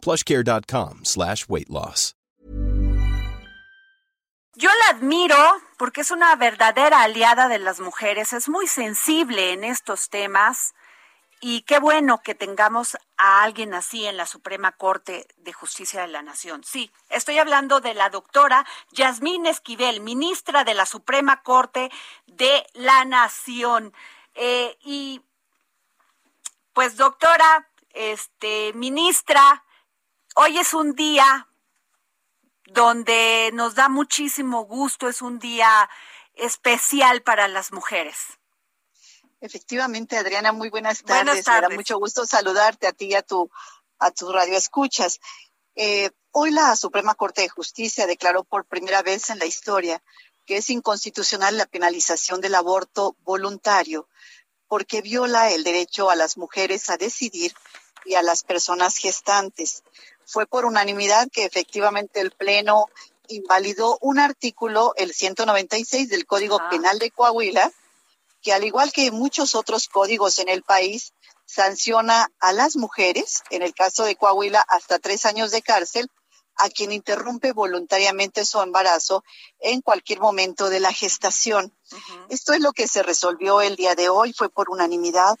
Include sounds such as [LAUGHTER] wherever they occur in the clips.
plushcare.com slash weight loss. Yo la admiro porque es una verdadera aliada de las mujeres, es muy sensible en estos temas y qué bueno que tengamos a alguien así en la Suprema Corte de Justicia de la Nación. Sí, estoy hablando de la doctora Yasmín Esquivel, ministra de la Suprema Corte de la Nación. Eh, y pues doctora, este, ministra, Hoy es un día donde nos da muchísimo gusto, es un día especial para las mujeres. Efectivamente, Adriana, muy buenas tardes. Me da mucho gusto saludarte a ti y a tu, a tu radio escuchas. Eh, hoy la Suprema Corte de Justicia declaró por primera vez en la historia que es inconstitucional la penalización del aborto voluntario porque viola el derecho a las mujeres a decidir y a las personas gestantes fue por unanimidad que efectivamente el Pleno invalidó un artículo, el 196 del Código ah. Penal de Coahuila, que al igual que muchos otros códigos en el país, sanciona a las mujeres, en el caso de Coahuila, hasta tres años de cárcel, a quien interrumpe voluntariamente su embarazo en cualquier momento de la gestación. Esto es lo que se resolvió el día de hoy, fue por unanimidad.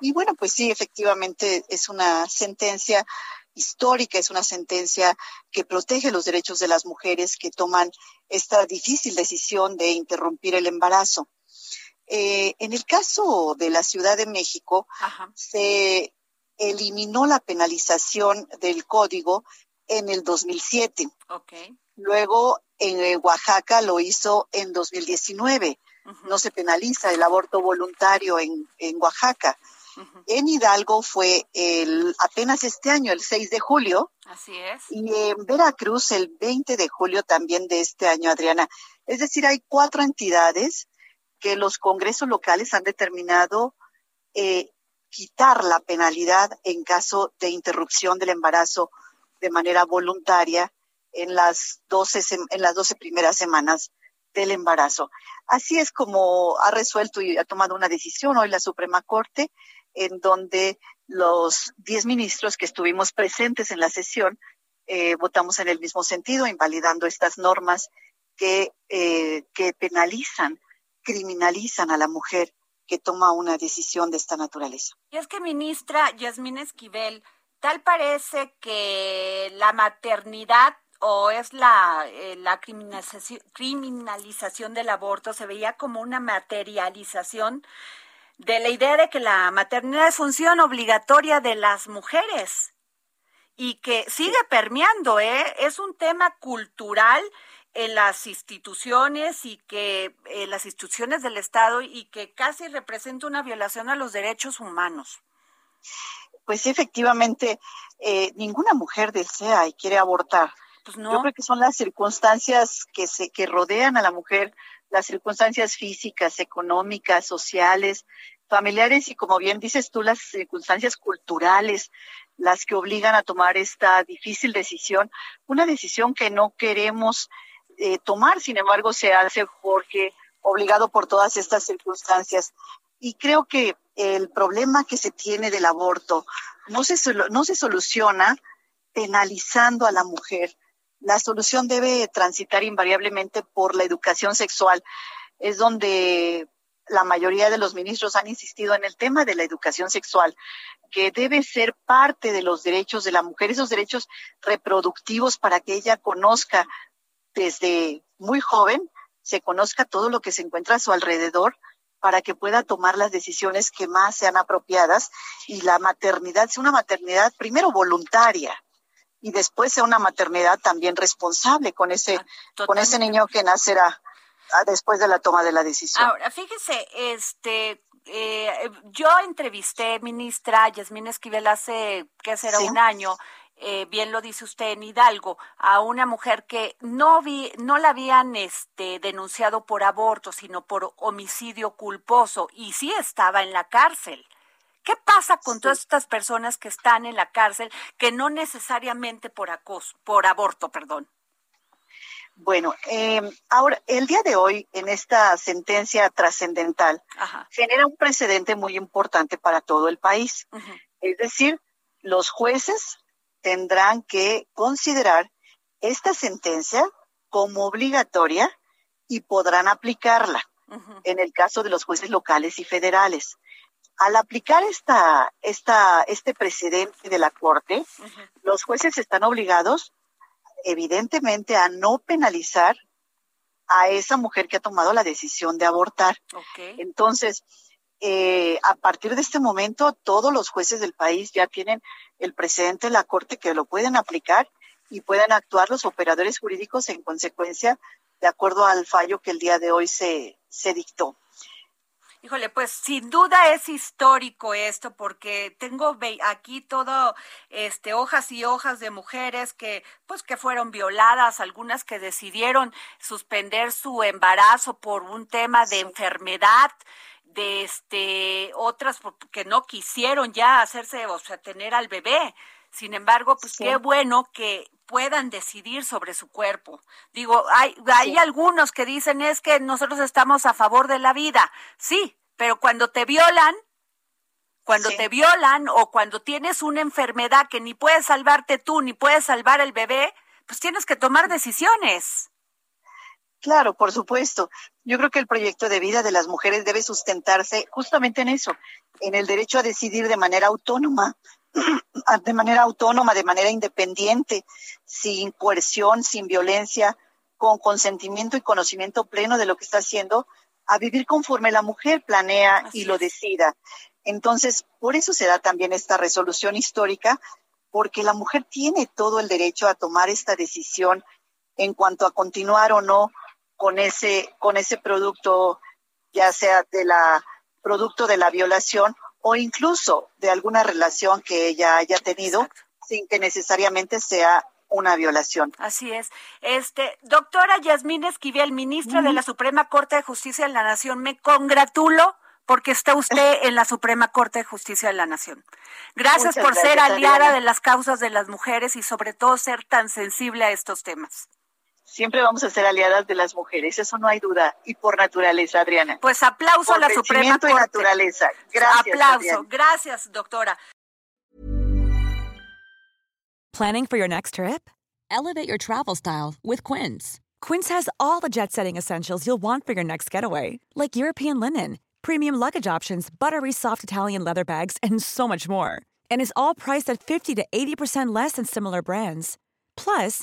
Y bueno, pues sí, efectivamente es una sentencia histórica, es una sentencia que protege los derechos de las mujeres que toman esta difícil decisión de interrumpir el embarazo. Eh, en el caso de la Ciudad de México, se eliminó la penalización del código en el 2007. Luego en Oaxaca lo hizo en 2019. No se penaliza el aborto voluntario en, en Oaxaca. En Hidalgo fue el, apenas este año, el 6 de julio. Así es. Y en Veracruz el 20 de julio también de este año, Adriana. Es decir, hay cuatro entidades que los congresos locales han determinado eh, quitar la penalidad en caso de interrupción del embarazo de manera voluntaria en las 12, en las 12 primeras semanas del embarazo. Así es como ha resuelto y ha tomado una decisión hoy la Suprema Corte en donde los diez ministros que estuvimos presentes en la sesión eh, votamos en el mismo sentido, invalidando estas normas que, eh, que penalizan, criminalizan a la mujer que toma una decisión de esta naturaleza. Y es que, ministra Yasmín Esquivel, tal parece que la maternidad o es la, eh, la criminalización del aborto se veía como una materialización de la idea de que la maternidad es función obligatoria de las mujeres y que sigue permeando, ¿eh? es un tema cultural en las instituciones y que en las instituciones del Estado y que casi representa una violación a los derechos humanos. Pues efectivamente, eh, ninguna mujer desea y quiere abortar. Pues no. Yo creo que son las circunstancias que se que rodean a la mujer las circunstancias físicas, económicas, sociales, familiares y como bien dices tú, las circunstancias culturales, las que obligan a tomar esta difícil decisión, una decisión que no queremos eh, tomar, sin embargo se hace porque obligado por todas estas circunstancias. Y creo que el problema que se tiene del aborto no se, no se soluciona penalizando a la mujer, la solución debe transitar invariablemente por la educación sexual. Es donde la mayoría de los ministros han insistido en el tema de la educación sexual, que debe ser parte de los derechos de la mujer, esos derechos reproductivos para que ella conozca desde muy joven, se conozca todo lo que se encuentra a su alrededor para que pueda tomar las decisiones que más sean apropiadas y la maternidad sea una maternidad primero voluntaria, y después sea una maternidad también responsable con ese, ah, con ese niño que nacerá ah, después de la toma de la decisión. Ahora, fíjese, este, eh, yo entrevisté ministra Yasmín Esquivel hace, ¿qué será? Un año. eh, bien lo dice usted en Hidalgo, a una mujer que no vi, no la habían este, denunciado por aborto, sino por homicidio culposo, y sí estaba en la cárcel. ¿Qué pasa con todas estas personas que están en la cárcel, que no necesariamente por acoso, por aborto, perdón? Bueno, eh, ahora, el día de hoy, en esta sentencia trascendental, genera un precedente muy importante para todo el país. Es decir, los jueces tendrán que considerar esta sentencia como obligatoria y podrán aplicarla en el caso de los jueces locales y federales. Al aplicar esta, esta, este precedente de la Corte, los jueces están obligados evidentemente a no penalizar a esa mujer que ha tomado la decisión de abortar. Entonces, eh, a partir de este momento, todos los jueces del país ya tienen el precedente de la Corte que lo pueden aplicar y pueden actuar los operadores jurídicos en consecuencia de acuerdo al fallo que el día de hoy se, se dictó. Híjole, pues sin duda es histórico esto porque tengo aquí todo este hojas y hojas de mujeres que pues que fueron violadas, algunas que decidieron suspender su embarazo por un tema de enfermedad, de este otras que no quisieron ya hacerse, o sea, tener al bebé. Sin embargo, pues qué bueno que puedan decidir sobre su cuerpo. Digo, hay, hay algunos que dicen es que nosotros estamos a favor de la vida. Sí, pero cuando te violan, cuando te violan o cuando tienes una enfermedad que ni puedes salvarte tú ni puedes salvar el bebé, pues tienes que tomar decisiones. Claro, por supuesto. Yo creo que el proyecto de vida de las mujeres debe sustentarse justamente en eso, en el derecho a decidir de manera autónoma, de manera autónoma, de manera independiente, sin coerción, sin violencia, con consentimiento y conocimiento pleno de lo que está haciendo, a vivir conforme la mujer planea y lo decida. Entonces, por eso se da también esta resolución histórica, porque la mujer tiene todo el derecho a tomar esta decisión en cuanto a continuar o no con ese, con ese producto, ya sea de la producto de la violación o incluso de alguna relación que ella haya tenido sin que necesariamente sea una violación. Así es. Este, doctora Yasmín Esquivel, ministra de la Suprema Corte de Justicia de la Nación, me congratulo porque está usted [LAUGHS] en la Suprema Corte de Justicia de la Nación. Gracias por ser aliada de las causas de las mujeres y sobre todo ser tan sensible a estos temas siempre vamos a ser aliadas de las mujeres, eso no hay duda, y por naturaleza, Adriana. Pues aplauso a la Suprema Corte. y naturaleza. Gracias. Aplauso. Gracias, doctora. Planning for your next trip? Elevate your travel style with Quince. Quince has all the jet-setting essentials you'll want for your next getaway, like European linen, premium luggage options, buttery soft Italian leather bags, and so much more. And is all priced at 50 to 80% less than similar brands. Plus,